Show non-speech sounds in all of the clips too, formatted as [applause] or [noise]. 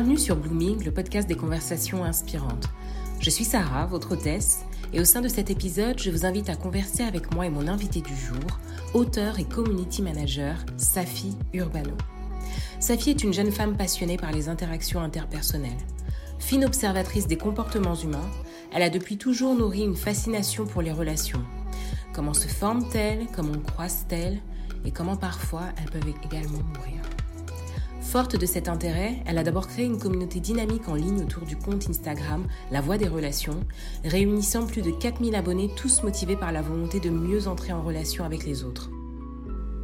Bienvenue sur Blooming, le podcast des conversations inspirantes. Je suis Sarah, votre hôtesse, et au sein de cet épisode, je vous invite à converser avec moi et mon invité du jour, auteur et community manager, Safi Urbano. Safi est une jeune femme passionnée par les interactions interpersonnelles. Fine observatrice des comportements humains, elle a depuis toujours nourri une fascination pour les relations. Comment se forment-elles, comment croissent-elles, et comment parfois elles peuvent également mourir. Forte de cet intérêt, elle a d'abord créé une communauté dynamique en ligne autour du compte Instagram La Voix des Relations, réunissant plus de 4000 abonnés tous motivés par la volonté de mieux entrer en relation avec les autres.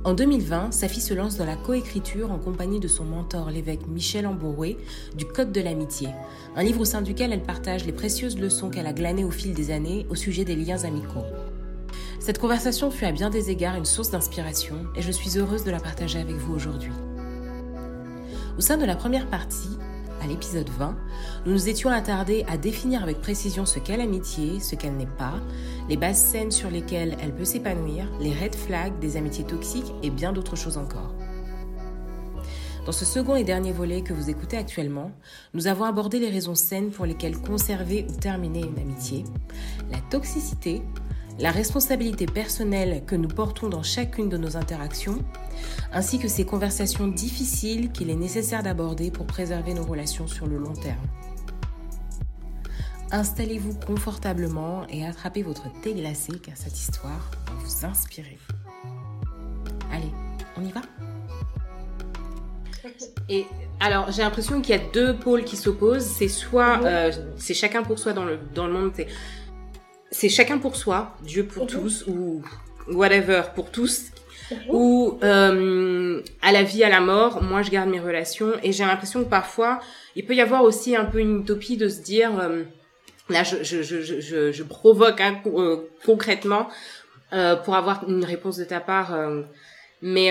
En 2020, sa fille se lance dans la coécriture en compagnie de son mentor, l'évêque Michel Amboroué, du Code de l'amitié, un livre au sein duquel elle partage les précieuses leçons qu'elle a glanées au fil des années au sujet des liens amicaux. Cette conversation fut à bien des égards une source d'inspiration et je suis heureuse de la partager avec vous aujourd'hui. Au sein de la première partie, à l'épisode 20, nous nous étions attardés à définir avec précision ce qu'est l'amitié, ce qu'elle n'est pas, les bases saines sur lesquelles elle peut s'épanouir, les red flags des amitiés toxiques et bien d'autres choses encore. Dans ce second et dernier volet que vous écoutez actuellement, nous avons abordé les raisons saines pour lesquelles conserver ou terminer une amitié, la toxicité, la responsabilité personnelle que nous portons dans chacune de nos interactions, ainsi que ces conversations difficiles qu'il est nécessaire d'aborder pour préserver nos relations sur le long terme. Installez-vous confortablement et attrapez votre thé glacé car cette histoire va vous inspirer. Allez, on y va? Et alors, j'ai l'impression qu'il y a deux pôles qui s'opposent. C'est soit, euh, c'est chacun pour soi dans le, dans le monde, c'est chacun pour soi, Dieu pour mhm. tous, ou whatever pour tous, mhm. ou euh, à la vie, à la mort, moi je garde mes relations, et j'ai l'impression que parfois, il peut y avoir aussi un peu une utopie de se dire, euh, là je, je, je, je, je provoque hein, euh, concrètement euh, pour avoir une réponse de ta part, euh, mais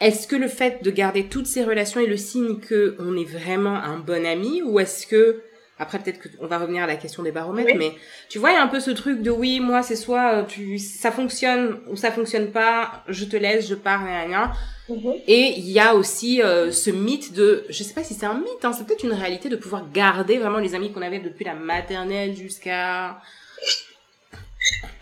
est-ce que le fait de garder toutes ces relations est le signe que on est vraiment un bon ami, ou est-ce que après, peut-être qu'on va revenir à la question des baromètres, mais tu vois, il y a un peu ce truc de oui, moi, c'est soit euh, tu, ça fonctionne ou ça fonctionne pas, je te laisse, je pars, rien, rien. Mhm. Et il y a aussi euh, ce mythe de, je sais pas si c'est un mythe, hein, c'est peut-être une réalité de pouvoir garder vraiment les amis qu'on avait depuis la maternelle jusqu'à.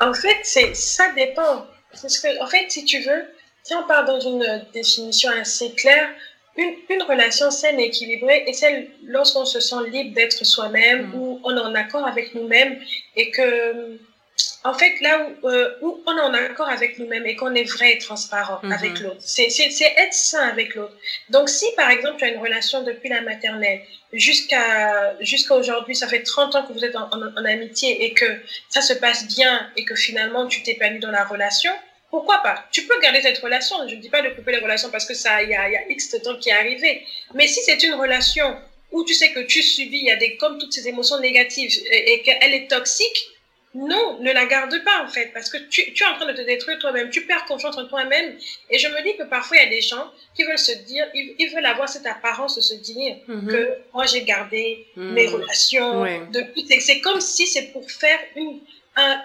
En fait, c'est ça dépend. Parce que, en fait, si tu veux, si on part dans une définition assez claire, une, une, relation saine et équilibrée est celle lorsqu'on se sent libre d'être soi-même, mm. où on est en accord avec nous-mêmes et que, en fait, là où, euh, où on est en accord avec nous-mêmes et qu'on est vrai et transparent mm-hmm. avec l'autre, c'est être sain avec l'autre. Donc, si par exemple tu as une relation depuis la maternelle jusqu'à jusqu'à aujourd'hui, ça fait 30 ans que vous êtes en, en, en amitié et que ça se passe bien et que finalement tu t'épanouis dans la relation, pourquoi pas? Tu peux garder cette relation. Je ne dis pas de couper les relations parce que ça, il y a, y a X de temps qui est arrivé. Mais si c'est une relation où tu sais que tu subis, il y a des, comme toutes ces émotions négatives et, qu'elle est toxique, non, ne la garde pas en fait, parce que tu, tu es en train de te détruire toi-même, tu perds confiance en toi-même. Et je me dis que parfois il y a des gens qui veulent se dire, ils, veulent avoir cette apparence de se dire mhm. que moi j'ai gardé mhm. mes relations. C'est comme si c'est pour faire une,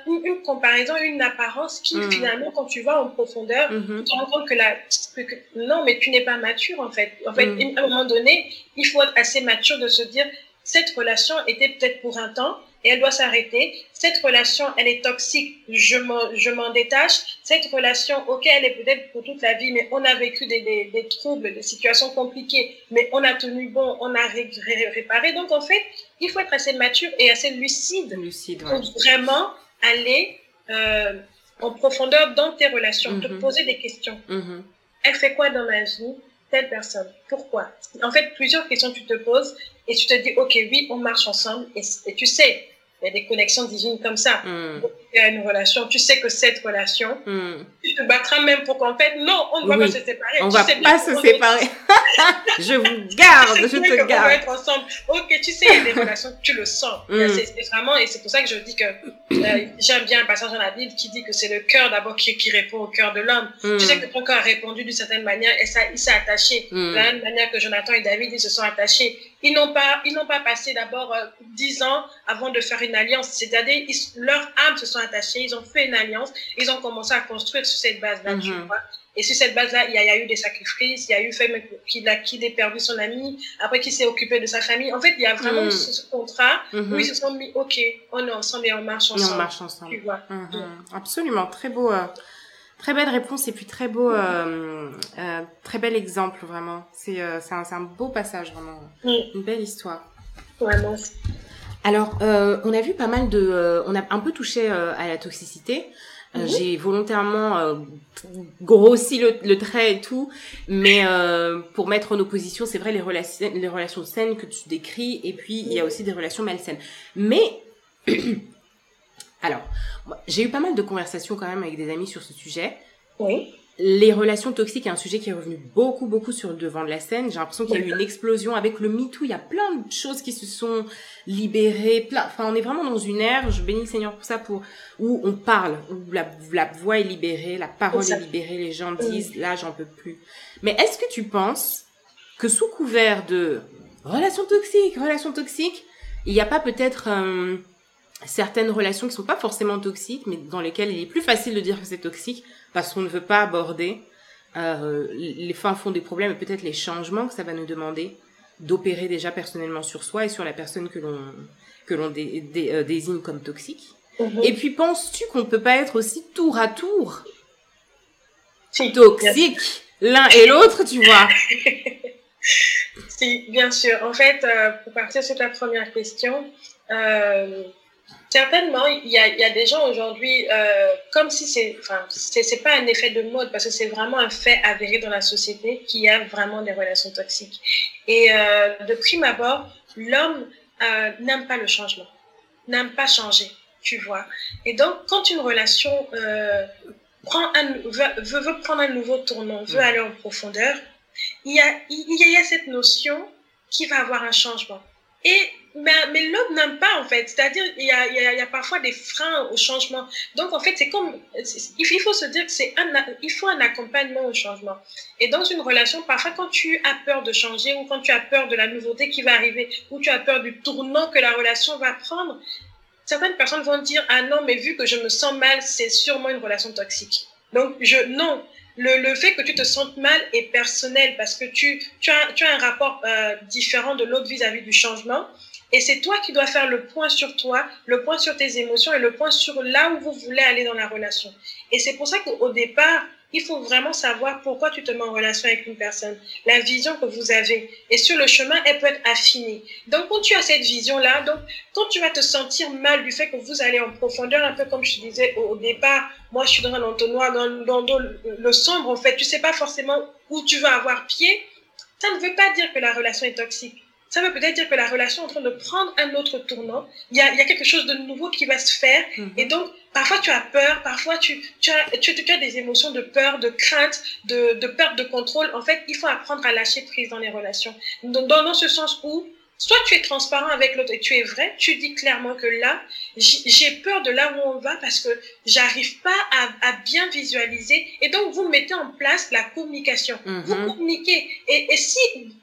une, comparaison, une apparence qui mm. finalement, quand tu vas en profondeur, mm-hmm. tu te rends compte que, la, que, non, mais tu n'es pas mature en fait. En fait, mm. à un moment donné, il faut être assez mature de se dire cette relation était peut-être pour un temps et elle doit s'arrêter. Cette relation, elle est toxique, je m'en, je m'en détache. Cette relation, ok, elle est peut-être pour toute la vie, mais on a vécu des, des, des troubles, des situations compliquées, mais on a tenu bon, on a réparé. Donc en fait, il faut être assez mature et assez lucide, lucide pour vraiment aller euh, en profondeur dans tes relations, te mhm. poser des questions. Mhm. Elle fait quoi dans ma vie Telle personne? Pourquoi? En fait, plusieurs questions tu te poses et tu te dis, ok, oui, on marche ensemble et, et tu sais, il y a des connexions divines comme ça. Mm. A une relation, tu sais que cette relation, mm. tu te battras même pour qu'en fait, non, on ne va pas se séparer. On ne va pas se séparer. [laughs] je vous garde, je te garde. On va être ensemble. Ok, tu sais, il y a des [laughs] relations, tu le sens. Mm. C'est vraiment, et c'est pour ça que je dis que euh, j'aime bien un passage dans la Bible qui dit que c'est le cœur d'abord qui, qui, répond au cœur de l'homme. Tu sais que ton cœur a répondu d'une certaine manière et ça, il s'est attaché. De la même manière que Jonathan et David, ils se sont attachés. Ils n'ont pas, ils n'ont pas passé d'abord euh, dix ans avant de faire une alliance. C'est-à-dire, leurs âmes se sont sont attachés, ils ont fait une alliance, ils ont commencé à construire sur cette base-là, tu mhm. vois. Et sur cette base-là, il y, a eu des sacrifices, il y a eu fait qu'il a, ait perdu son ami, après qu'il s'est occupé de sa famille. En fait, il y a vraiment mhm. ce, contrat où mhm. ils se sont mis, OK, on est ensemble et on marche ensemble. Et on marche ensemble. Tu vois. Absolument, très beau. Euh, très belle réponse et puis très beau, euh, euh, très bel exemple vraiment. C'est euh, un, un, beau passage vraiment, une belle histoire. Vraiment. Alors, euh, on a vu pas mal de, euh, on a un peu touché euh, à la toxicité. Mhm. J'ai volontairement grossi le, le, trait et tout, mais pour mettre en opposition, c'est vrai les relations, les relations saines que tu décris, et puis il y a aussi des relations malsaines. Mais [clears throat] alors, j'ai eu pas mal de conversations quand même avec des amis sur ce sujet. Oui les relations toxiques est un sujet qui est revenu beaucoup, beaucoup sur le devant de la scène. J'ai l'impression qu'il y a eu une explosion avec le MeToo. Il y a plein de choses qui se sont libérées. Plein... Enfin, on est vraiment dans une ère, je bénis le Seigneur pour ça, pour où on parle, où la, la voix est libérée, la parole est libérée, les gens disent, là, j'en peux plus. Mais est-ce que tu penses que sous couvert de relations toxiques, relations toxiques, il n'y a pas peut-être euh, certaines relations qui sont pas forcément toxiques, mais dans lesquelles il est plus facile de dire que c'est toxique parce qu'on ne veut pas aborder euh, les fins fond des problèmes et peut-être les changements que ça va nous demander d'opérer déjà personnellement sur soi et sur la personne que l'on que l'on euh, désigne comme toxique. Mhm. Et puis penses-tu qu'on ne peut pas être aussi tour à tour toxique l'un et l'autre, tu vois? [laughs] Si, bien sûr. En fait, euh, pour partir sur ta première question, euh, Certainement, il y a, il y a des gens aujourd'hui, euh, comme si c'est, enfin, c'est pas un effet de mode, parce que c'est vraiment un fait avéré dans la société qu'il y a vraiment des relations toxiques. Et euh, de prime abord, l'homme euh, n'aime pas le changement, n'aime pas changer, tu vois. Et donc, quand une relation prend un, veut, veut, prendre un nouveau tournant, veut mm. aller en profondeur, il y a, il y a cette notion qu'il va avoir un changement. Et mais, mais l'homme n'aime pas en fait. C'est-à-dire il y a, y, y a parfois des freins au changement. Donc en fait c'est comme il faut se dire que faut un accompagnement au changement. Et dans une relation parfois quand tu as peur de changer ou quand tu as peur de la nouveauté qui va arriver ou tu as peur du tournant que la relation va prendre, certaines personnes vont dire ah non mais vu que je me sens mal c'est sûrement une relation toxique. Donc je non le, le, fait que tu te sentes mal est personnel parce que tu, tu, as, tu as un rapport euh, différent de l'autre vis-à-vis du changement. Et c'est toi qui dois faire le point sur toi, le point sur tes émotions et le point sur là où vous voulez aller dans la relation. Et c'est pour ça qu'au départ, il faut vraiment savoir pourquoi tu te mets en relation avec une personne, la vision que vous avez. Et sur le chemin, elle peut être affinée. Donc, quand tu as cette vision-là, donc, quand tu vas te sentir mal du fait que vous allez en profondeur, un peu comme je disais au, départ, moi, je suis dans un entonnoir, dans le sombre, en fait, tu sais pas forcément où tu vas avoir pied. Ça ne veut pas dire que la relation est toxique ça veut peut-être dire que la relation est en train de prendre un autre tournant. Il y a, il y a quelque chose de nouveau qui va se faire. Mhm. Et donc, parfois tu as peur, parfois tu, tu, as, tu, tu, as des émotions de peur, de crainte, de, de perte de contrôle. En fait, il faut apprendre à lâcher prise dans les relations. Dans, dans ce sens où Soit tu es transparent avec l'autre et tu es vrai, tu dis clairement que là, j'ai peur de là où on va parce que j'arrive pas à, à, bien visualiser. Et donc, vous mettez en place la communication. Vous mhm. communiquez. Et, et, si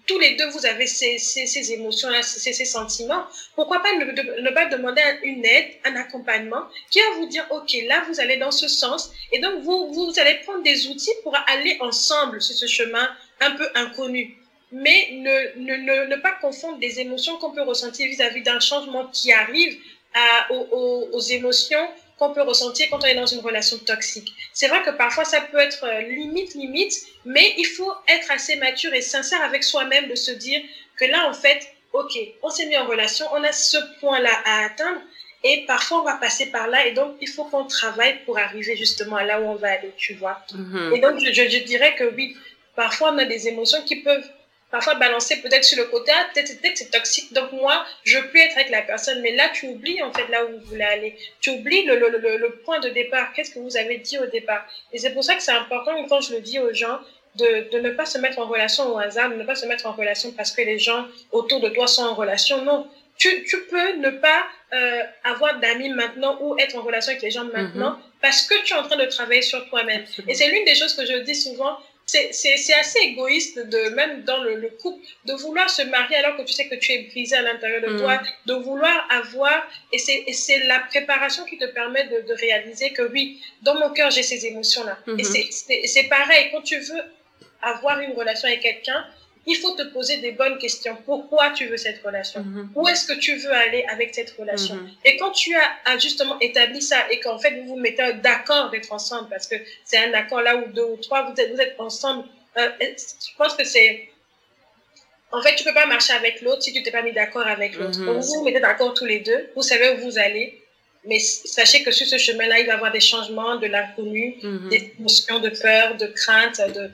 tous les deux, vous avez ces, ces, ces émotions-là, ces, ces, sentiments, pourquoi pas ne, ne, pas demander une aide, un accompagnement qui va vous dire, OK, là, vous allez dans ce sens. Et donc, vous, vous allez prendre des outils pour aller ensemble sur ce chemin un peu inconnu mais ne, ne, ne, ne, pas confondre des émotions qu'on peut ressentir vis-à-vis d'un changement qui arrive à, aux, aux, émotions qu'on peut ressentir quand on est dans une relation toxique. C'est vrai que parfois ça peut être euh, limite, limite, mais il faut être assez mature et sincère avec soi-même de se dire que là, en fait, ok, on s'est mis en relation, on a ce point-là à atteindre, et parfois on va passer par là, et donc il faut qu'on travaille pour arriver justement à là où on va aller, tu vois. Mm-hmm. Et donc je, je dirais que oui, parfois on a des émotions qui peuvent parfois balancer peut-être sur le côté, ah, peut-être c'est toxique, donc moi, je peux être avec la personne. Mais là, tu oublies en fait là où vous voulez aller. Tu oublies le, le, le, le point de départ. Qu'est-ce que vous avez dit au départ? Et c'est pour ça que c'est important, quand je le dis aux gens, de, de ne pas se mettre en relation au hasard, de ne pas se mettre en relation parce que les gens autour de toi sont en relation. Non, tu, tu peux ne pas euh, avoir d'amis maintenant ou être en relation avec les gens maintenant mm-hmm. parce que tu es en train de travailler sur toi-même. Et c'est l'une des choses que je dis souvent, c'est assez égoïste de même dans le, le, couple de vouloir se marier alors que tu sais que tu es brisé à l'intérieur de toi, mm. de vouloir avoir et c'est la préparation qui te permet de, de, réaliser que oui, dans mon cœur j'ai ces émotions là. Et mm-hmm. c'est pareil quand tu veux avoir une relation avec quelqu'un, il faut te poser des bonnes questions. Pourquoi tu veux cette relation? Mm-hmm. Où est-ce que tu veux aller avec cette relation mm-hmm. Et quand tu as, justement établi ça et qu'en fait vous vous mettez d'accord d'être ensemble, parce que c'est un accord là où deux ou trois, vous êtes, vous êtes ensemble, euh, je pense que c'est... En fait, tu peux pas marcher avec l'autre si tu t'es pas mis d'accord avec l'autre. Mm-hmm. vous vous mettez d'accord tous les deux, vous savez où vous allez, mais sachez que sur ce chemin-là, il va y avoir des changements, de l'inconnu, des émotions de peur, de crainte, de,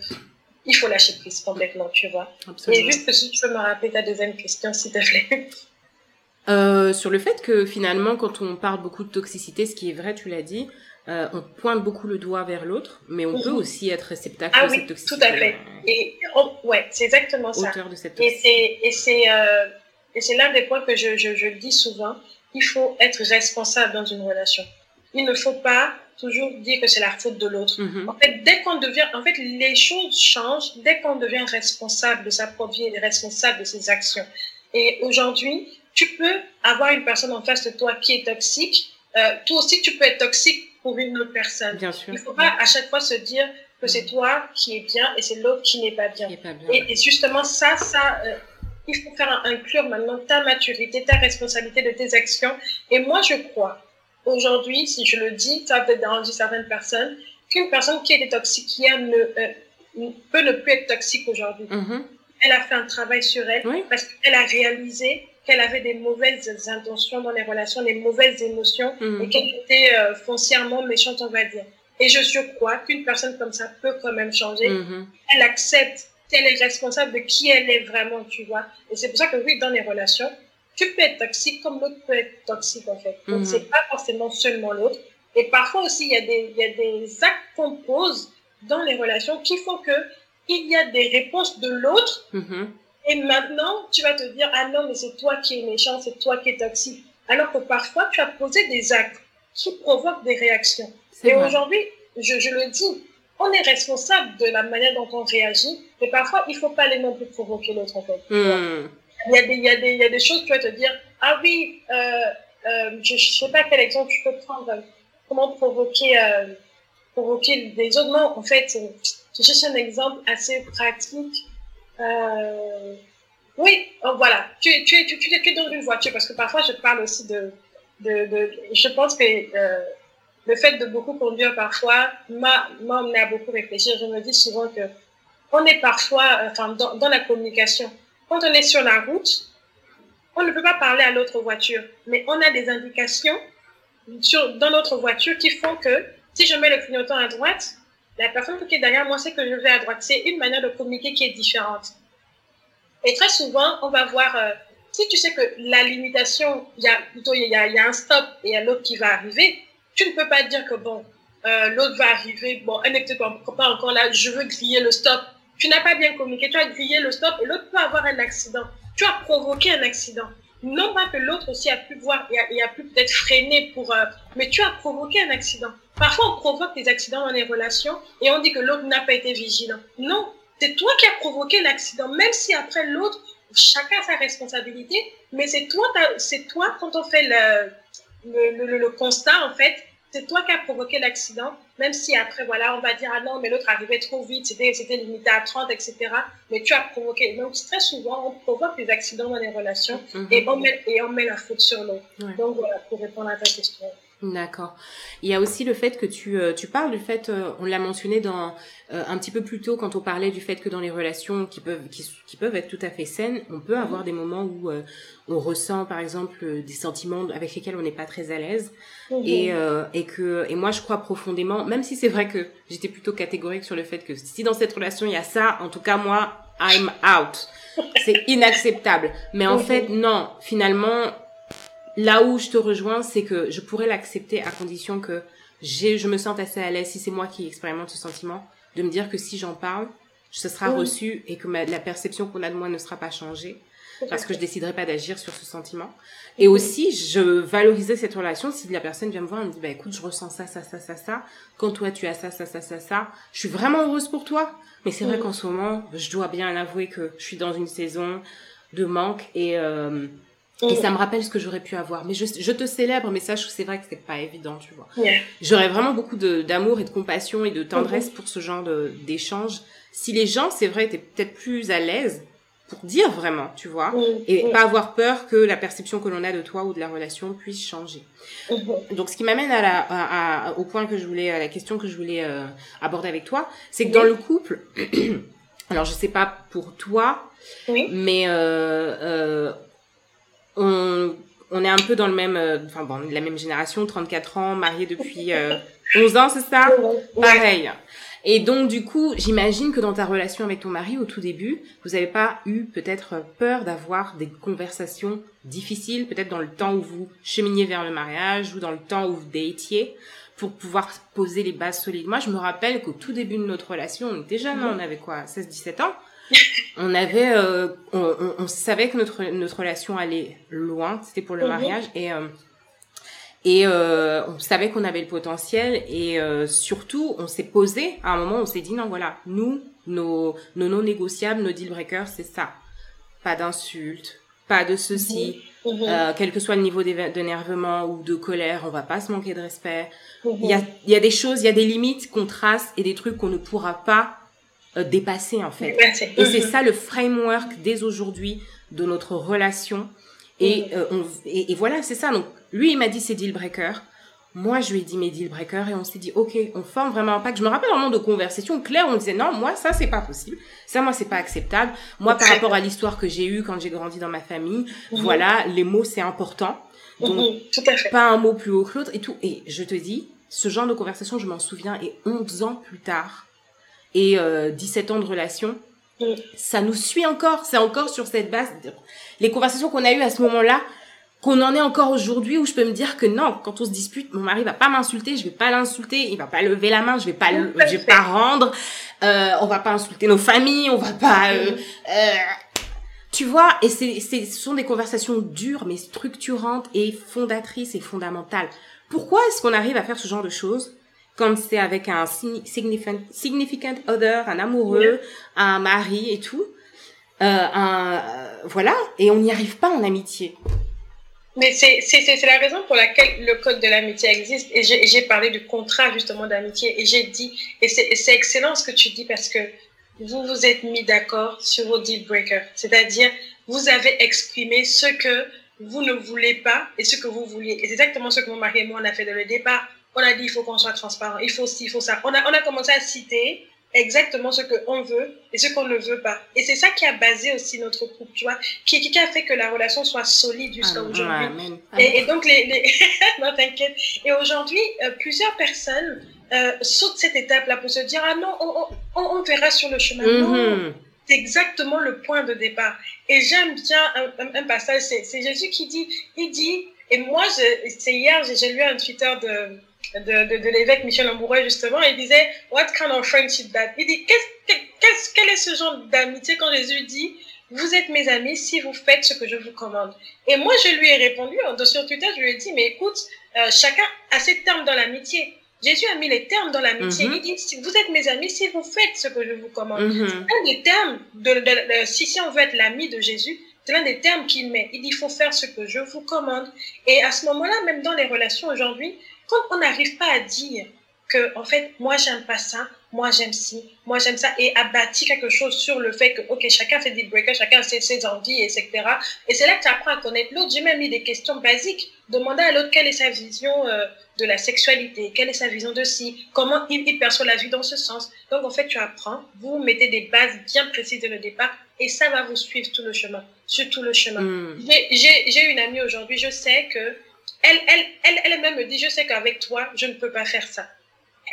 il faut lâcher prise complètement, tu vois. Et juste si tu peux me rappeler ta deuxième question, s'il te plaît. Euh, sur le fait que finalement, quand on parle beaucoup de toxicité, ce qui est vrai, tu l'as dit, euh, on pointe beaucoup le doigt vers l'autre, mais on peut mhm. aussi être réceptacle ah de cette toxicité. Tout à fait. Et ouais, c'est exactement ça. De cette toxicité. Et c'est euh, et c'est l'un des points que je, je, je dis souvent. Il faut être responsable dans une relation. Il ne faut pas toujours dire que c'est la faute de l'autre. Mhm. En fait, dès qu'on devient, en fait, les choses changent dès qu'on devient responsable de sa propre vie et responsable de ses actions. Et aujourd'hui, tu peux avoir une personne en face de toi qui est toxique. Euh, toi aussi, tu peux être toxique pour une autre personne. Bien sûr. Il ne faut pas à chaque fois se dire que c'est toi qui es bien et c'est l'autre qui n'est pas bien. et, justement, ça, ça, euh, il faut faire inclure maintenant ta maturité, ta responsabilité de tes actions. Et moi, je crois aujourd'hui, si je le dis, ça peut-être déranger certaines personnes, qu'une personne qui était toxique hier ne, euh, peut ne plus être toxique aujourd'hui. Mm-hmm. Elle a fait un travail sur elle parce qu'elle a réalisé qu'elle avait des mauvaises intentions dans les relations, des mauvaises émotions mm-hmm. et qu'elle était euh, foncièrement méchante, on va dire. Et je crois qu'une personne comme ça peut quand même changer. Mm-hmm. Elle accepte qu'elle est responsable de qui elle est vraiment, tu vois. Et c'est pour ça que oui, dans les relations, tu peux être toxique comme l'autre peut être toxique en fait. Donc, mm c'est pas forcément seulement l'autre. Et parfois aussi, il y, a des, il y a des actes qu'on pose dans les relations qui font que il y a des réponses de l'autre. Mm-hmm. Et maintenant, tu vas te dire, ah non, mais c'est toi qui es méchant, c'est toi qui es toxique. Alors que parfois, tu as posé des actes qui provoquent des réactions. Et aujourd'hui, je, je, le dis, on est responsable de la manière dont on réagit, mais parfois, il faut pas les non plus provoquer l'autre, en fait. Mm il y, a des, il, y a des, il y a des choses, tu vas te dire, ah oui, euh, euh, je ne sais pas quel exemple tu peux prendre, comment provoquer, euh, provoquer des. Non, en fait, c'est juste un exemple assez pratique. Euh, oui, oh, voilà, tu, tu, tu, tu, es dans une voiture, parce que parfois je parle aussi de... de, de je pense que euh, le fait de beaucoup conduire parfois m'a amené à beaucoup réfléchir. Je me dis souvent que on est parfois, enfin, dans, dans la communication, quand on est sur la route, on ne peut pas parler à l'autre voiture, mais on a des indications dans notre voiture qui font que si je mets le clignotant à droite, la personne qui est derrière moi sait que je vais à droite. C'est une manière de communiquer qui est différente. Et très souvent, on va voir, euh, si tu sais que la limitation, il y a y a, un stop et il y a l'autre qui va arriver, tu ne peux pas dire que bon, euh, l'autre va arriver, bon, elle peut-être pas encore là, je veux griller le stop, tu n'as pas bien communiqué, tu as grillé le stop et l'autre peut avoir un accident. Tu as provoqué un accident. Non pas que l'autre aussi a pu voir et a, pu peut-être freiner pour... Euh, mais tu as provoqué un accident. Parfois, on provoque des accidents dans les relations et on dit que l'autre n'a pas été vigilant. Non, c'est toi qui as provoqué l'accident, même si après l'autre, chacun a sa responsabilité, mais c'est toi, c'est toi quand on fait le, le, le constat, en fait, c'est toi qui as provoqué l'accident, même si après, voilà, on va dire, ah non, mais l'autre arrivait trop vite, c'était, limité à 30, etc. Mais tu as provoqué. Donc, très souvent, on provoque des accidents dans les relations mhm. et, on met, et on met la faute sur l'autre. Donc, voilà, pour répondre à ta question. D'accord. Il y a aussi le fait que tu, euh, tu parles du fait, euh, on l'a mentionné dans euh, un petit peu plus tôt quand on parlait du fait que dans les relations qui peuvent qui, qui peuvent être tout à fait saines, on peut avoir des moments où on ressent par exemple des sentiments avec lesquels on n'est pas très à l'aise mhm. et et que et moi je crois profondément, même si c'est vrai que j'étais plutôt catégorique sur le fait que si dans cette relation il y a ça, en tout cas moi I'm out. C'est [laughs] inacceptable. Mais en mhm. fait non, finalement Là où je te rejoins, c'est que je pourrais l'accepter à condition que j'ai, je me sente assez à l'aise si c'est moi qui expérimente ce sentiment, de me dire que si j'en parle, ce sera reçu et que la perception qu'on a de moi ne sera pas changée. parce que je déciderai pas d'agir sur ce sentiment. Et aussi, je valorisais cette relation si la personne vient me voir et me dit, bah écoute, je ressens ça, ça, ça, ça, ça. Quand toi, tu as ça, ça, ça, ça, ça. Je suis vraiment heureuse pour toi. Mais c'est vrai qu'en ce moment, je dois bien l'avouer que je suis dans une saison de manque et euh, et ça me rappelle ce que j'aurais pu avoir. Mais je, je te célèbre, mais sache que c'est vrai que c'est pas évident, tu vois. J'aurais vraiment beaucoup d'amour et de compassion et de tendresse pour ce genre d'échange. Si les gens, c'est vrai, étaient peut-être plus à l'aise pour dire vraiment, tu vois, et pas avoir peur que la perception que l'on a de toi ou de la relation puisse changer. Donc, ce qui m'amène à la, à, au point que je voulais, à la question que je voulais euh, aborder avec toi, c'est que dans le couple, [clears throat] alors je sais pas pour toi, mais euh, euh, on, on est un peu dans le même, euh, enfin bon, la même génération, 34 ans, marié depuis euh, 11 ans, c'est ça? Pareil. Et donc du coup, j'imagine que dans ta relation avec ton mari au tout début, vous n'avez pas eu peut-être peur d'avoir des conversations difficiles, peut-être dans le temps où vous cheminiez vers le mariage ou dans le temps où vous datiez, pour pouvoir poser les bases solides? Moi, je me rappelle qu'au tout début de notre relation, on était jeunes, hein, on avait quoi, 16-17 ans on avait, euh, on, on, savait que notre notre relation allait loin. C'était pour le mhm. mariage et euh, et euh, on savait qu'on avait le potentiel et surtout on s'est posé à un moment on s'est dit non voilà nous nos nos non négociables nos deal breakers c'est ça pas d'insultes pas de ceci mhm. Mhm. Quel que soit le niveau d'énervement ou de colère on va pas se manquer de respect il y a il y a des choses il y a des limites qu'on trace et des trucs qu'on ne pourra pas euh, dépasser en fait. Et c'est ça le framework dès aujourd'hui de notre relation. Et, euh, on, et, voilà, c'est ça. Donc, lui, il m'a dit ses deal breakers. Moi, je lui ai dit mes deal breakers et on s'est dit, OK, on forme vraiment un pacte. Je me rappelle vraiment de conversations claires où on disait, non, moi, ça, c'est pas possible. Ça, moi, c'est pas acceptable. Moi, par rapport à l'histoire que j'ai eue quand j'ai grandi dans ma famille, mhm. voilà, les mots, c'est important. Donc, mhm, tout à fait. pas un mot plus haut que l'autre et tout. Et je te dis, ce genre de conversation, je m'en souviens. Et 11 ans plus tard, et euh, 17 ans de relation, mm. ça nous suit encore. C'est encore sur cette base. Les conversations qu'on a eues à ce moment-là, qu'on en est encore aujourd'hui où je peux me dire que non, quand on se dispute, mon mari va pas m'insulter, je vais pas l'insulter, il va pas lever la main, je vais pas, le, je vais pas rendre, euh, on va pas insulter nos familles, on va pas, euh, mm. euh, tu vois, et c'est, c'est, ce sont des conversations dures mais structurantes et fondatrices et fondamentales. Pourquoi est-ce qu'on arrive à faire ce genre de choses? Comme c'est avec un significant, significant other, un amoureux, un mari et tout. Euh, un, euh, voilà, et on n'y arrive pas en amitié. Mais c'est la raison pour laquelle le code de l'amitié existe. Et j'ai parlé du contrat justement d'amitié. Et j'ai dit, et c'est excellent ce que tu dis parce que vous vous êtes mis d'accord sur vos deal breakers. C'est-à-dire, vous avez exprimé ce que vous ne voulez pas et ce que vous vouliez. Et c'est exactement ce que mon mari et moi on a fait dès le départ on a dit il faut qu'on soit transparent, il faut ci, il faut ça. On a, on a commencé à citer exactement ce qu'on veut et ce qu'on ne veut pas. Et c'est ça qui a basé aussi notre couple, tu vois, qui, qui a fait que la relation soit solide jusqu'à aujourd'hui. et, donc, les, les... [laughs] non, t'inquiète. Et aujourd'hui, euh, plusieurs personnes euh, sautent cette étape-là pour se dire, ah non, on, on, on verra sur le chemin. Non, mm-hmm. c'est exactement le point de départ. Et j'aime bien un, un, passage, c'est Jésus qui dit, il dit, et moi, c'est hier, j'ai lu un Twitter de de, de, de l'évêque Michel Amoureux, justement, il disait, What kind of friendship that? Il dit, qu'est-ce, qu'est-ce, quel est ce genre d'amitié quand Jésus dit, vous êtes mes amis si vous faites ce que je vous commande? Et moi, je lui ai répondu, sur Twitter, je lui ai dit, mais écoute, euh, chacun a ses termes dans l'amitié. Jésus a mis les termes dans l'amitié. Mm-hmm. Il dit, vous êtes mes amis si vous faites ce que je vous commande. Mm-hmm. C'est un des termes, de, de, si, si on veut être l'ami de Jésus, c'est l'un des termes qu'il met. Il dit, il faut faire ce que je vous commande. Et à ce moment-là, même dans les relations aujourd'hui, quand on n'arrive pas à dire que, en fait, moi, j'aime pas ça, moi, j'aime ci, moi, j'aime ça, et à bâtir quelque chose sur le fait que, OK, chacun fait des breakers, chacun a ses, envies, etc. Et c'est là que tu apprends à connaître l'autre. J'ai même mis des questions basiques. Demander à l'autre quelle est sa vision euh, de la sexualité, quelle est sa vision de ci, comment il, perçoit la vie dans ce sens. Donc, en fait, tu apprends, vous mettez des bases bien précises dès le départ, et ça va vous suivre tout le chemin, sur tout le chemin. Hmm. J'ai une amie aujourd'hui, je sais que elle, elle, elle, elle-même me dit, je sais qu'avec toi, je ne peux pas faire ça.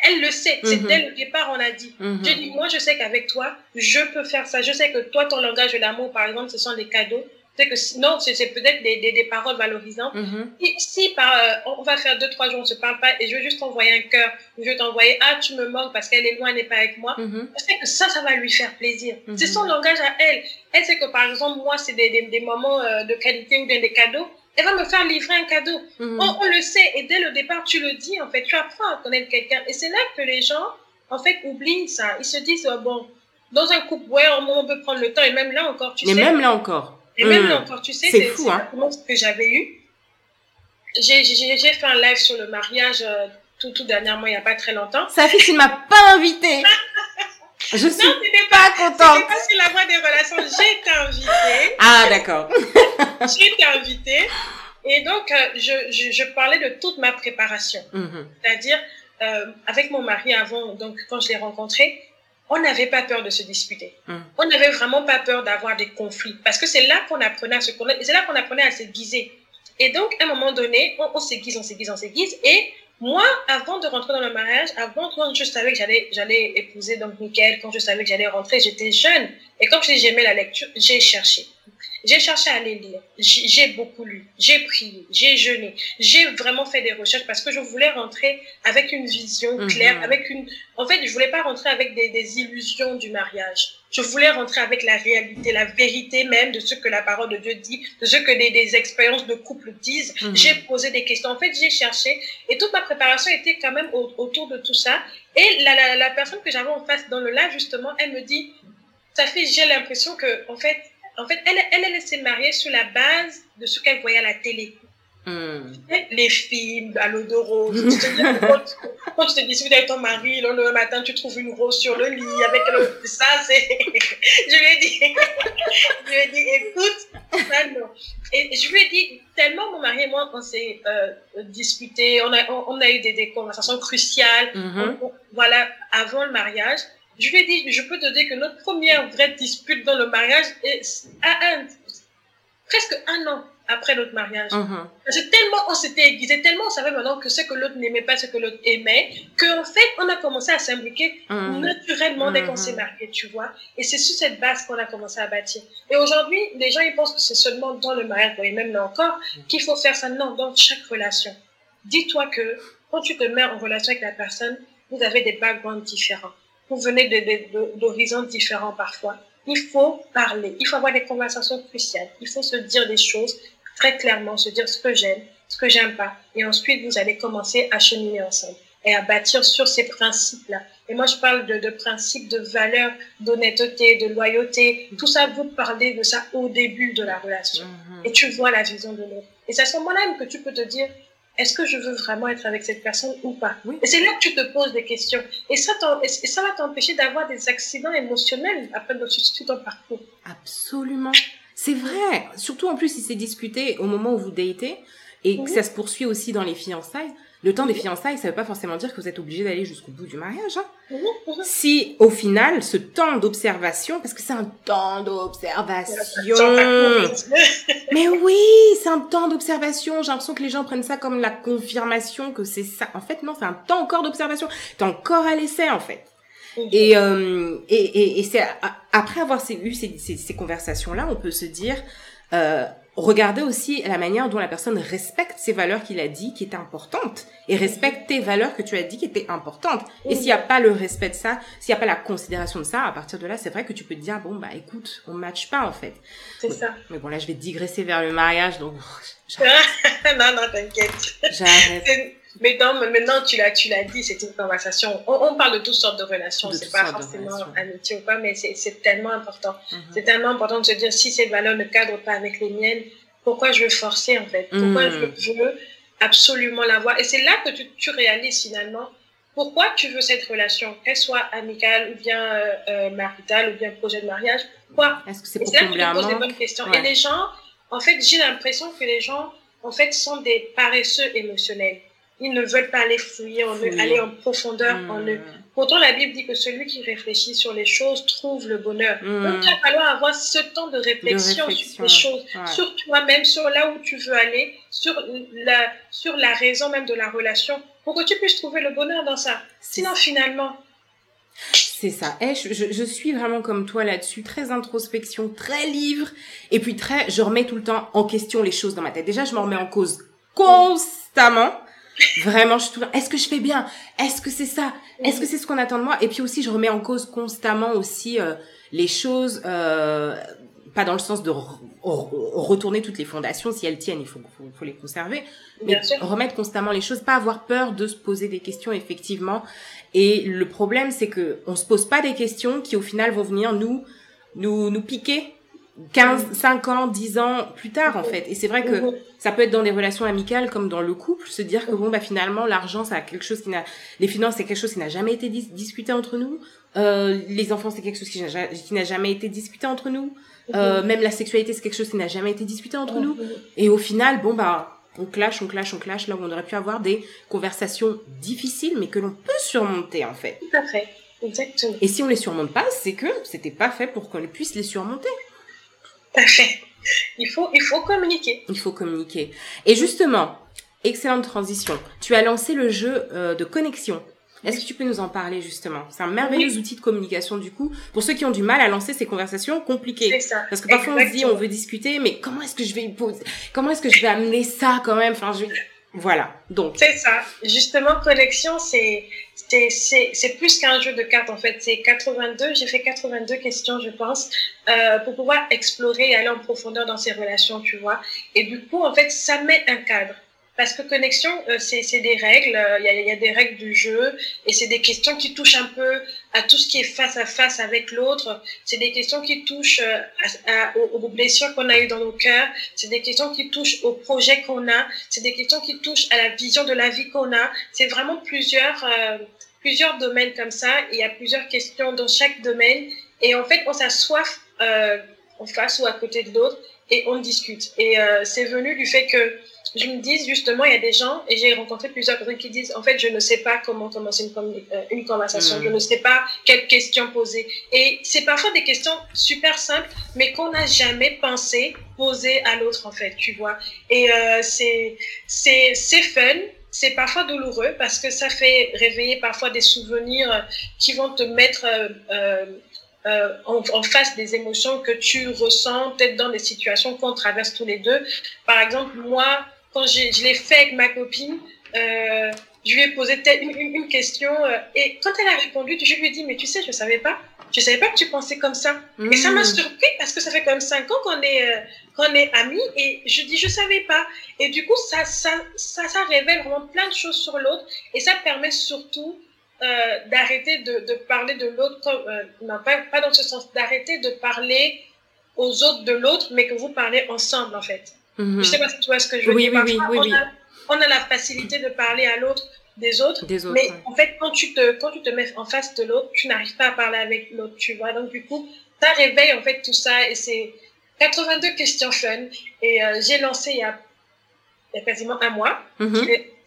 Elle le sait. C'est mhm. dès le départ, on a dit. Mhm. Je dis, moi, je sais qu'avec toi, je peux faire ça. Je sais que toi, ton langage de l'amour, par exemple, ce sont les cadeaux. Que sinon, c'est peut-être des, des, des, paroles valorisantes. Mhm. Si, par, euh, on va faire deux, trois jours, on se parle pas et je veux juste t'envoyer un cœur, ou je veux t'envoyer, ah, tu me manques parce qu'elle est loin, elle n'est pas avec moi, Mhm. je sais que ça, ça va lui faire plaisir. Mhm. C'est son langage à elle. Elle sait que, par exemple, moi, c'est des, des, des moments euh, de qualité ou bien des cadeaux. Elle va me faire livrer un cadeau. Mhm. On, on le sait et dès le départ, tu le dis, en fait, tu apprends à connaître quelqu'un. Et c'est là que les gens, en fait, oublient ça. Ils se disent, oh, bon, dans un couple, ouais, on peut prendre le temps. Et même là encore, tu Et sais. même là encore. Et même Mhm. là encore, tu sais, C'est fou, c'est hein. ce que j'avais eu. J'ai fait un live sur le mariage euh, tout, tout dernièrement, il n'y a pas très longtemps. Safi, tu ne m'as pas invité. Je suis Non, c'était pas, pas c'était contente. pas sur la voie des relations. J'ai été invitée. Ah, d'accord. [laughs] J'ai été invitée. Et donc, euh, je, je, je parlais de toute ma préparation. Mhm. C'est-à-dire, euh, avec mon mari avant, donc quand je l'ai rencontré, on n'avait pas peur de se disputer. Mm. On n'avait vraiment pas peur d'avoir des conflits. Parce que c'est là qu'on apprenait à se connaître. C'est là qu'on apprenait à s'aiguiser. Et donc, à un moment donné, on, on s'aiguise, on s'aiguise, on s'aiguise. Et moi, avant de rentrer dans le mariage, avant, quand je savais que j'allais, j'allais épouser donc Mickaël, quand je savais que j'allais rentrer, j'étais jeune. Et comme je dis, j'aimais la lecture, j'ai cherché. J'ai cherché à aller lire. J'ai beaucoup lu. J'ai prié. J'ai jeûné. J'ai vraiment fait des recherches parce que je voulais rentrer avec une vision Mhm. claire, avec une. En fait, je voulais pas rentrer avec des, des illusions du mariage. Je voulais rentrer avec la réalité, la vérité même de ce que la parole de Dieu dit, de ce que des, des expériences de couple disent. Mhm. J'ai posé des questions. En fait, j'ai cherché et toute ma préparation était quand même au- autour de tout ça. Et la, la, la personne que j'avais en face dans le live, justement, elle me dit, ça fait, j'ai l'impression que, en fait, en fait, elle, elle, elle s'est mariée sur la base de ce qu'elle voyait à la télé. Mhm. Les films à l'eau de rose. Tu te dis, [laughs] quand, tu te disputes avec ton mari, le lendemain matin, tu trouves une rose sur le lit avec le, ça, c'est, [laughs] je lui ai dit, [laughs] je lui ai dit, écoute, ça non. Et je lui ai dit, tellement mon mari et moi, on s'est euh, disputé, on a, on, on a eu des, des conversations cruciales, Mhm. on- on- voilà, avant le mariage. Je lui ai dit, je peux te dire que notre première vraie dispute dans le mariage est à un, presque un an après notre mariage. Mhm. Parce que tellement on s'était aiguisé, tellement on savait maintenant que ce que l'autre n'aimait pas, ce que l'autre aimait, qu'en fait, on a commencé à s'imbriquer Mhm. naturellement dès qu'on Mhm. s'est marié, tu vois. Et c'est sur cette base qu'on a commencé à bâtir. Et aujourd'hui, les gens, ils pensent que c'est seulement dans le mariage, et même là encore, qu'il faut faire ça. Non, dans chaque relation. Dis-toi que quand tu te mets en relation avec la personne, vous avez des backgrounds différents. Vous venez d'horizons différents parfois. Il faut parler. Il faut avoir des conversations cruciales. Il faut se dire des choses très clairement, se dire ce que j'aime, ce que j'aime pas. Et ensuite, vous allez commencer à cheminer ensemble et à bâtir sur ces principes-là. Et moi, je parle de, de principes de valeur, d'honnêteté, de loyauté. Tout ça, vous parlez de ça au début de la relation. Mhm. Et tu vois la vision de l'autre. Et c'est à ce moment-là que tu peux te dire, est-ce que je veux vraiment être avec cette personne ou pas Oui. Et c'est là que tu te poses des questions. Et ça, t'en- et ça va t'empêcher d'avoir des accidents émotionnels après dans tout ton parcours. Absolument. C'est vrai. Surtout en plus si c'est discuté au moment où vous datez et que ça se poursuit aussi dans les fiançailles. Le temps des fiançailles, ça veut pas forcément dire que vous êtes obligé d'aller jusqu'au bout du mariage. hein. Mhm, mhm. Si au final, ce temps d'observation, parce que c'est un temps d'observation. [laughs] Mais oui, c'est un temps d'observation. J'ai l'impression que les gens prennent ça comme la confirmation que c'est ça. En fait, non, c'est un temps encore d'observation. T'es encore à l'essai, en fait. Et, euh, et, et, et c'est après avoir eu ces, ces, ces conversations-là, on peut se dire, euh, regarder aussi la manière dont la personne respecte ces valeurs qu'il a dit qui étaient importantes et respecte tes valeurs que tu as dit qui étaient importantes. Et s'il n'y a pas le respect de ça, s'il n'y a pas la considération de ça, à partir de là, c'est vrai que tu peux te dire, bon, bah écoute, on ne matche pas en fait. C'est ça. Mais bon, là, je vais digresser vers le mariage, donc [laughs] [laughs] non, non, t'inquiète. j'arrête. Mais non, mais maintenant, tu l'as, tu l'as dit, c'est une conversation. On, on parle de toutes sortes de relations. C'est pas forcément amitié ou pas, mais c'est, tellement important. Mhm. C'est tellement important de se dire si ces valeurs ne cadrent pas avec les miennes, pourquoi je veux forcer en fait? Pourquoi Mhm. je, je veux absolument l'avoir? Et c'est là que tu, tu réalises finalement pourquoi tu veux cette relation, qu'elle soit amicale ou bien euh, euh, maritale ou bien projet de mariage. Pourquoi? Est-ce que c'est pour c'est là que combler tu un te poses des manque bonnes questions. Ouais. Et les gens, en fait, j'ai l'impression que les gens, en fait, sont des paresseux émotionnels. Ils ne veulent pas aller fouiller, en eux, aller en profondeur en eux. Pourtant, la Bible dit que celui qui réfléchit sur les choses trouve le bonheur. Mhm. Donc, il va falloir avoir ce temps de réflexion, réflexion, sur les choses, ouais. sur toi-même, sur là où tu veux aller, sur la, sur la raison même de la relation, pour que tu puisses trouver le bonheur dans ça. Sinon, finalement, C'est ça. Eh, je, je, suis vraiment comme toi là-dessus, très introspection, très livre, et puis très, je remets tout le temps en question les choses dans ma tête. Déjà, je me remets en cause constamment. Vraiment, je suis est-ce que je fais bien? Est-ce que c'est ça? Est-ce que c'est ce qu'on attend de moi? Et puis aussi, je remets en cause constamment aussi euh, les choses, euh, pas dans le sens de retourner toutes les fondations, si elles tiennent, il faut, faut, les conserver, mais remettre constamment les choses, pas avoir peur de se poser des questions, effectivement. Et le problème, c'est que on se pose pas des questions qui, au final, vont venir nous, nous, nous piquer 15, 5 ans, 10 ans plus tard, en fait. Et c'est vrai que ça peut être dans des relations amicales comme dans le couple, se dire que bon, bah, finalement, l'argent, c'est quelque chose qui n'a, les finances, c'est quelque chose qui n'a jamais été discuté entre nous. Euh, les enfants, c'est quelque chose qui n'a jamais été discuté entre nous. Euh, même la sexualité, c'est quelque chose qui n'a jamais été discuté entre nous. Et au final, bon, bah, on clash, on clash, on clash, là où on aurait pu avoir des conversations difficiles, mais que l'on peut surmonter, en fait. Tout à fait. Exactement. Et si on les surmonte pas, c'est que c'était pas fait pour qu'on puisse les surmonter. Tout à fait. Il faut, il faut communiquer. Il faut communiquer. Et justement, excellente transition. Tu as lancé le jeu euh, de connexion. Est-ce que tu peux nous en parler justement? C'est un merveilleux outil de communication du coup pour ceux qui ont du mal à lancer ces conversations compliquées. C'est ça. Parce que parfois on se dit on veut discuter, mais comment est-ce que je vais poser Comment est-ce que je vais amener ça quand même? Enfin, je voilà. Donc. C'est ça. Justement, connexion, c'est c'est c'est plus qu'un jeu de cartes en fait. C'est 82. J'ai fait 82 questions, je pense, euh, pour pouvoir explorer et aller en profondeur dans ces relations, tu vois. Et du coup, en fait, ça met un cadre. Parce que connexion, euh, c'est des règles, euh, il y, a, des règles du jeu, et c'est des questions qui touchent un peu à tout ce qui est face à face avec l'autre. C'est des questions qui touchent euh, aux, blessures qu'on a eues dans nos cœurs. C'est des questions qui touchent au projet qu'on a. C'est des questions qui touchent à la vision de la vie qu'on a. C'est vraiment plusieurs, plusieurs domaines comme ça. Il y a plusieurs questions dans chaque domaine. Et en fait, on s'assoit en face ou à côté de l'autre et on discute. Et c'est venu du fait que je me dis justement, il y a des gens, et j'ai rencontré plusieurs personnes qui disent, en fait, je ne sais pas comment commencer une, euh, une conversation, mm. je ne sais pas quelles questions poser. Et c'est parfois des questions super simples, mais qu'on n'a jamais pensé poser à l'autre, en fait, tu vois. Et euh, c'est c'est fun, c'est parfois douloureux parce que ça fait réveiller parfois des souvenirs qui vont te mettre euh, euh, en, en, face des émotions que tu ressens peut-être dans des situations qu'on traverse tous les deux. Par exemple, moi, quand je l'ai fait avec ma copine, euh, je lui ai posé une, une, une question euh, et quand elle a répondu, je lui ai dit, mais tu sais, je ne savais pas. Je savais pas que tu pensais comme ça. Et ça m'a mmh. surpris parce que ça fait quand même cinq ans qu'on est, qu'on est amis et je dis, je savais pas. Et du coup, ça, ça, ça, ça révèle vraiment plein de choses sur l'autre et ça permet surtout euh, d'arrêter de, de, parler de l'autre, euh, non pas, pas dans ce sens, d'arrêter de parler aux autres de l'autre, mais que vous parlez ensemble en fait. Mm-hmm. Je ne sais pas si tu vois ce que je veux dire. Oui, oui, oui, on, a, on, a, la facilité de parler à l'autre des autres, mais en fait, quand tu, te, quand tu te mets en face de l'autre, tu n'arrives pas à parler avec l'autre, tu vois. Donc, du coup, ça réveille en fait tout ça et c'est 82 questions fun. Et euh, j'ai lancé il y, a, il y a quasiment un mois.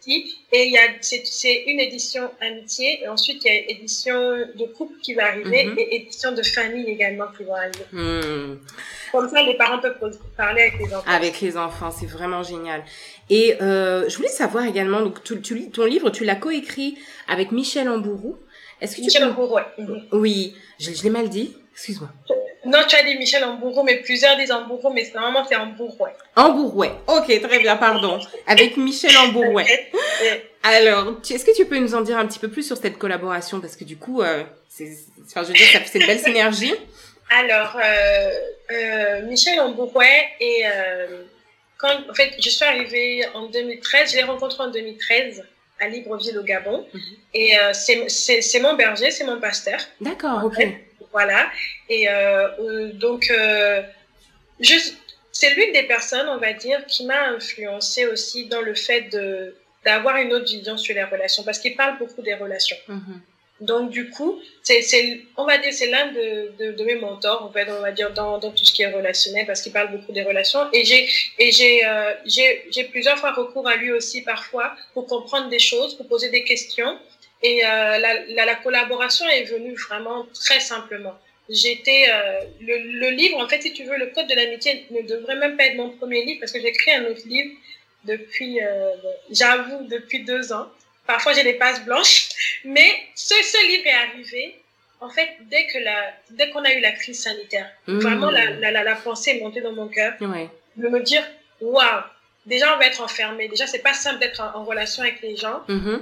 Et il y a, c'est, une édition amitié, et ensuite il y a édition de couple qui va arriver, mm-hmm. et édition de famille également qui va arriver. Mm. Comme ça, les parents peuvent parler avec les enfants. Avec les enfants, c'est vraiment génial. Et euh, je voulais savoir également, donc tu, tu, ton livre, tu l'as coécrit avec Michel Ambourou. Est-ce que Michel tu peux... Ambourou, ouais. Oui, je, je l'ai mal dit. Excuse-moi. Non, tu as dit Michel Ambourou, mais plusieurs disent Ambourou, mais normalement c'est Ambourouet. Ambourouet, ok, très bien, pardon. Avec Michel Ambourouet. [laughs] Alors, est-ce que tu peux nous en dire un petit peu plus sur cette collaboration? Parce que du coup, euh, c'est, enfin, je veux dire, c'est une belle synergie. Alors, euh, euh, Michel Ambourouet et quand, en fait, je suis arrivée en 2013, je l'ai rencontré en 2013 à Libreville au Gabon. Mhm. Et c'est mon berger, c'est mon pasteur. D'accord, ok. Voilà. Et euh, euh, donc, euh, c'est l'une des personnes, on va dire, qui m'a influencé aussi dans le fait de d'avoir une autre vision sur les relations, parce qu'il parle beaucoup des relations. Mm-hmm. Donc, du coup, c'est, on va dire, c'est l'un de, de, de, mes mentors, en fait, on va dire, dans, dans tout ce qui est relationnel, parce qu'il parle beaucoup des relations. Et j'ai, et j'ai, euh, j'ai, j'ai plusieurs fois recours à lui aussi, parfois, pour comprendre des choses, pour poser des questions. Et euh, la, la, la, collaboration est venue vraiment très simplement. J'étais euh, le, le, livre, en fait, si tu veux, le code de l'amitié ne devrait même pas être mon premier livre parce que j'ai écrit un autre livre depuis, euh, j'avoue, depuis deux ans. Parfois j'ai des pages blanches, mais ce, ce livre est arrivé en fait, dès que la, dès qu'on a eu la crise sanitaire, mmh. vraiment la, la, la, pensée est montée dans mon cœur de me dire, waouh, déjà on va être enfermé. Déjà, c'est pas simple d'être en, relation avec les gens. Mmh. Euh,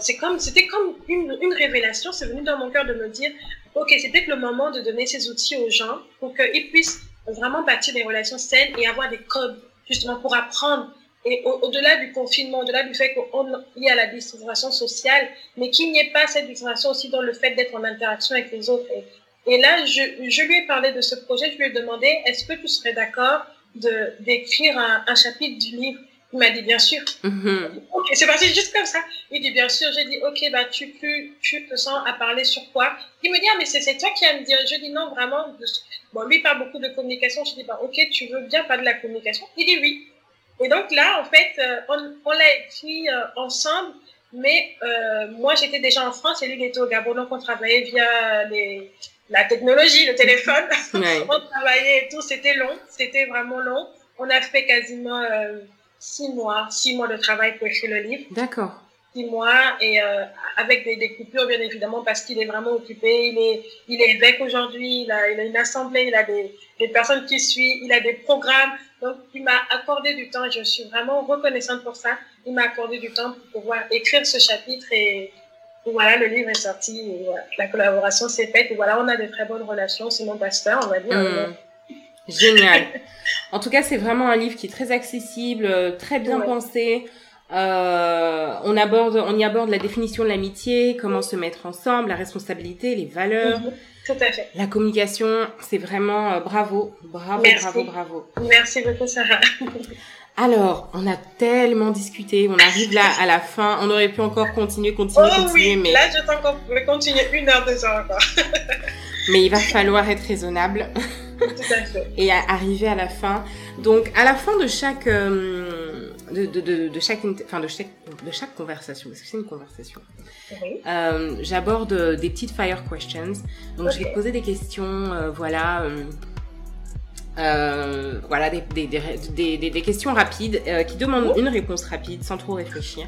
c'est comme, c'était comme une, une révélation. C'est venu dans mon cœur de me dire, ok, c'est peut-être le moment de donner ces outils aux gens pour qu'ils puissent vraiment bâtir des relations saines et avoir des codes justement pour apprendre et au-delà du confinement, au-delà du fait qu'il y a la distanciation sociale, mais qu'il n'y ait pas cette distanciation aussi dans le fait d'être en interaction avec les autres. Et, là, je, je, lui ai parlé de ce projet, je lui ai demandé, est-ce que tu serais d'accord de d'écrire un, un, chapitre du livre Il m'a dit, bien sûr. Mm-hmm. Ok, c'est parti juste comme ça. Il dit, bien sûr. J'ai dit, ok, bah, tu, tu, tu te sens à parler sur quoi Il me dit, ah, mais c'est toi qui vas me dire. Je dis, non, vraiment. Bon, lui parle beaucoup de communication. Je dis, bah, ok, tu veux bien parler de la communication? Il dit, oui. Et donc là, en fait, euh, on, on l'a écrit euh, ensemble, mais euh, moi j'étais déjà en France et lui il était au Gabon, donc on travaillait via les, la technologie, le téléphone. [laughs] on travaillait et tout, c'était long, c'était vraiment long. On a fait quasiment six mois, six mois de travail pour écrire le livre. D'accord. Six mois et avec des, des, coupures bien évidemment parce qu'il est vraiment occupé. Il est, il est évêque aujourd'hui, il a, il a une assemblée, il a des, des personnes qui suivent, il a des programmes. Donc, il m'a accordé du temps et je suis vraiment reconnaissante pour ça. Il m'a accordé du temps pour pouvoir écrire ce chapitre et, voilà, le livre est sorti. la collaboration s'est faite et voilà, on a de très bonnes relations. C'est mon pasteur, on va dire. Mmh. Génial. en tout cas, c'est vraiment un livre qui est très accessible, très bien pensé. Euh, on aborde, on y aborde la définition de l'amitié, comment se mettre ensemble, la responsabilité, les valeurs. Mmh. Tout à fait. La communication, c'est vraiment euh, bravo, bravo, bravo, bravo. Merci beaucoup, Sarah. [laughs] Alors, on a tellement discuté, on arrive là à la fin. On aurait pu encore continuer, continuer, oh, continuer, oui. mais là, je t'encore continuer une heure, heures encore. [laughs] mais il va falloir être raisonnable. [laughs] Tout à fait. Et arriver à la fin. Donc, à la fin de chaque euh, de, de, de, de, chaque, enfin de chaque, de chaque conversation, parce que c'est une conversation, oui. euh, j'aborde des petites fire questions. Donc, okay. je vais te poser des questions, euh, voilà, euh, euh voilà, des, des, des, des, questions rapides euh, qui demandent oh. une réponse rapide sans trop réfléchir.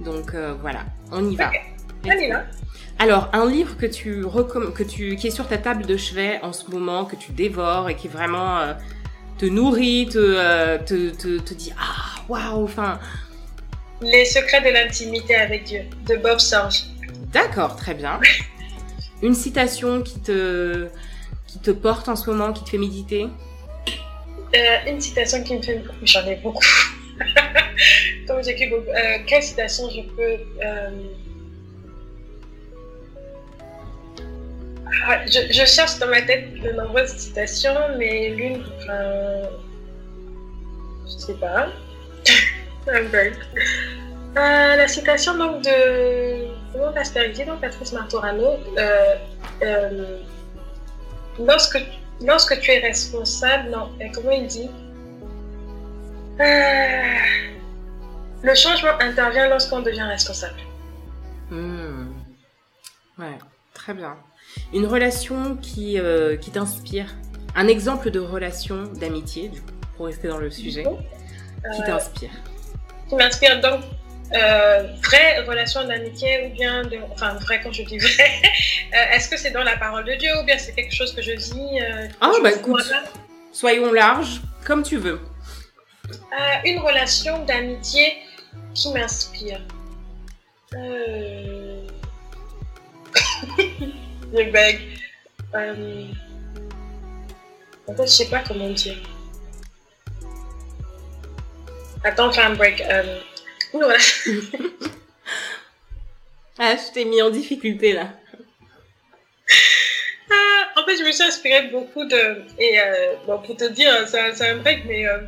Donc, euh, voilà, on y va. Okay. Alors, un livre que tu, que tu qui est sur ta table de chevet en ce moment, que tu dévores et qui vraiment te nourrit, te, euh, te, te, te, dit ah waouh, enfin. Les secrets de l'intimité avec Dieu de Bob Sorge. D'accord, très bien. [laughs] Une citation qui te qui te porte en ce moment, qui te fait méditer? Euh, une citation qui me fait j'en ai beaucoup. Donc j'écris beaucoup. Quelle citation je peux euh, je, cherche dans ma tête de nombreuses citations, mais l'une, enfin, je sais pas. [laughs] euh, la citation donc de Simon Pasperidi, donc Patrice Martorano, lorsque, lorsque tu es responsable, non, comment il dit? Euh, Le changement intervient lorsqu'on devient responsable. Mmh. Ouais, très bien. Une relation qui, euh, qui t'inspire. Un exemple de relation d'amitié, pour rester dans le sujet, qui euh, t'inspire. Qui m'inspire donc euh, vraie relation d'amitié ou bien de enfin vrai quand je dis vrai [laughs] euh, est-ce que c'est dans la parole de Dieu ou bien c'est quelque chose que je vis euh, ah bah écoute soyons larges comme tu veux euh, une relation d'amitié qui m'inspire [laughs] je bug. Euh... En fait, je sais pas comment dire. Attends, fais un break. Euh... Voilà. [laughs] ah, je t'ai mis en difficulté là. Ah, en fait, je me suis inspirée beaucoup de. Et euh, bon, pour te dire, c'est un break, mais euh,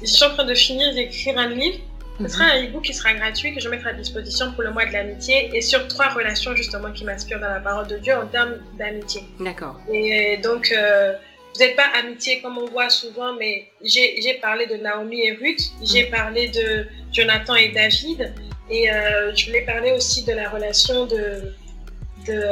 je suis en train de finir d'écrire un livre ce sera un e-book qui sera gratuit que je mettrai à disposition pour le mois de l'amitié et sur trois relations justement qui m'inspirent dans la parole de Dieu en termes d'amitié. D'accord. Et donc, euh, vous n'êtes pas amitié comme on voit souvent, mais j'ai parlé de Naomi et Ruth, j'ai mm. parlé de Jonathan et David, et euh, je voulais parler aussi de la relation de, de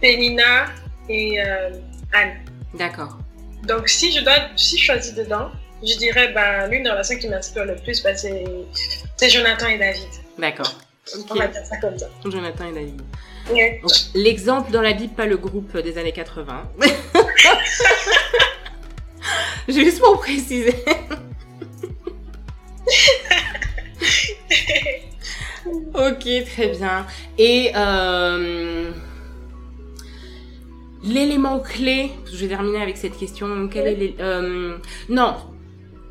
Pénina et euh, Anne. D'accord. Donc, si je dois, si je choisis dedans, je dirais, ben, l'une des relations qui m'inspire le plus, ben, c'est Jonathan et David. D'accord. Okay. On va dire ça comme ça. Jonathan et David. L'exemple dans la Bible, pas le groupe des années 80. [laughs] Juste pour préciser. [laughs] ok, très bien. Et euh, l'élément clé, je vais terminer avec cette question. Quel est euh, non,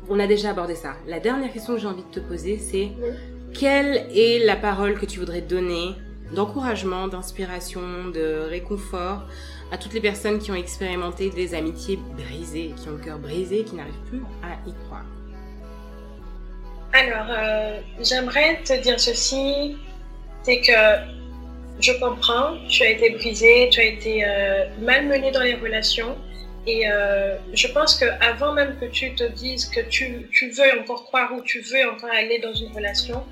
on a déjà abordé ça. La dernière question que j'ai envie de te poser, c'est quelle est la parole que tu voudrais donner d'encouragement, d'inspiration, de réconfort à toutes les personnes qui ont expérimenté des amitiés brisées, qui ont le cœur brisé, qui n'arrivent plus à y croire? Alors, euh, j'aimerais te dire ceci, c'est que je comprends, tu as été brisé, tu as été euh, malmené dans les relations. Et euh, je pense qu'avant même que tu te dises que tu, tu, veux encore croire ou tu veux encore aller dans une relation,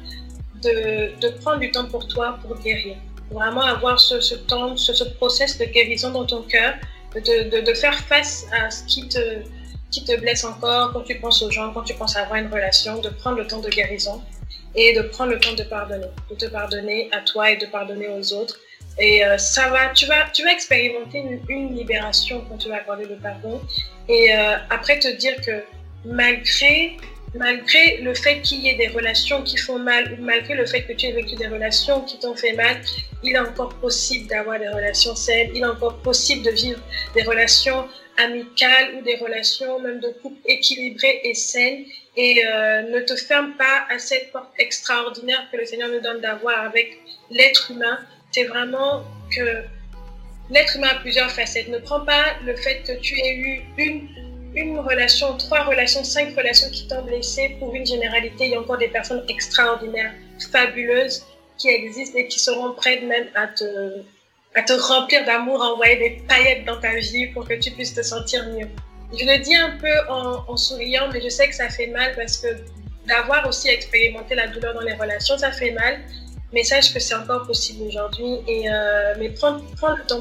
de, de prendre du temps pour toi pour guérir. Vraiment avoir ce, ce temps, ce, ce, process de guérison dans ton cœur, de, de, faire face à ce qui te, qui te blesse encore quand tu penses aux gens, quand tu penses avoir une relation, de prendre le temps de guérison et de prendre le temps de pardonner, de te pardonner à toi et de pardonner aux autres. Et euh, ça va, tu vas, tu vas expérimenter une, libération quand tu vas accorder le pardon. Et euh, après te dire que malgré malgré le fait qu'il y ait des relations qui font mal, ou malgré le fait que tu aies vécu des relations qui t'ont fait mal, il est encore possible d'avoir des relations saines, il est encore possible de vivre des relations amicales ou des relations même de couple équilibrées et saines. Et euh, ne te ferme pas à cette porte extraordinaire que le Seigneur nous donne d'avoir avec l'être humain. C'est vraiment que l'être humain a plusieurs facettes. Ne prends pas le fait que tu aies eu une une relation, trois relations, cinq relations qui t'ont blessé pour une généralité. Il y a encore des personnes extraordinaires, fabuleuses qui existent et qui seront prêtes même à te, à te remplir d'amour, à envoyer des paillettes dans ta vie pour que tu puisses te sentir mieux. Je le dis un peu en, en souriant, mais je sais que ça fait mal parce que d'avoir aussi expérimenté la douleur dans les relations, ça fait mal. Mais sache que c'est encore possible aujourd'hui. Et euh, mais prends, prends le temps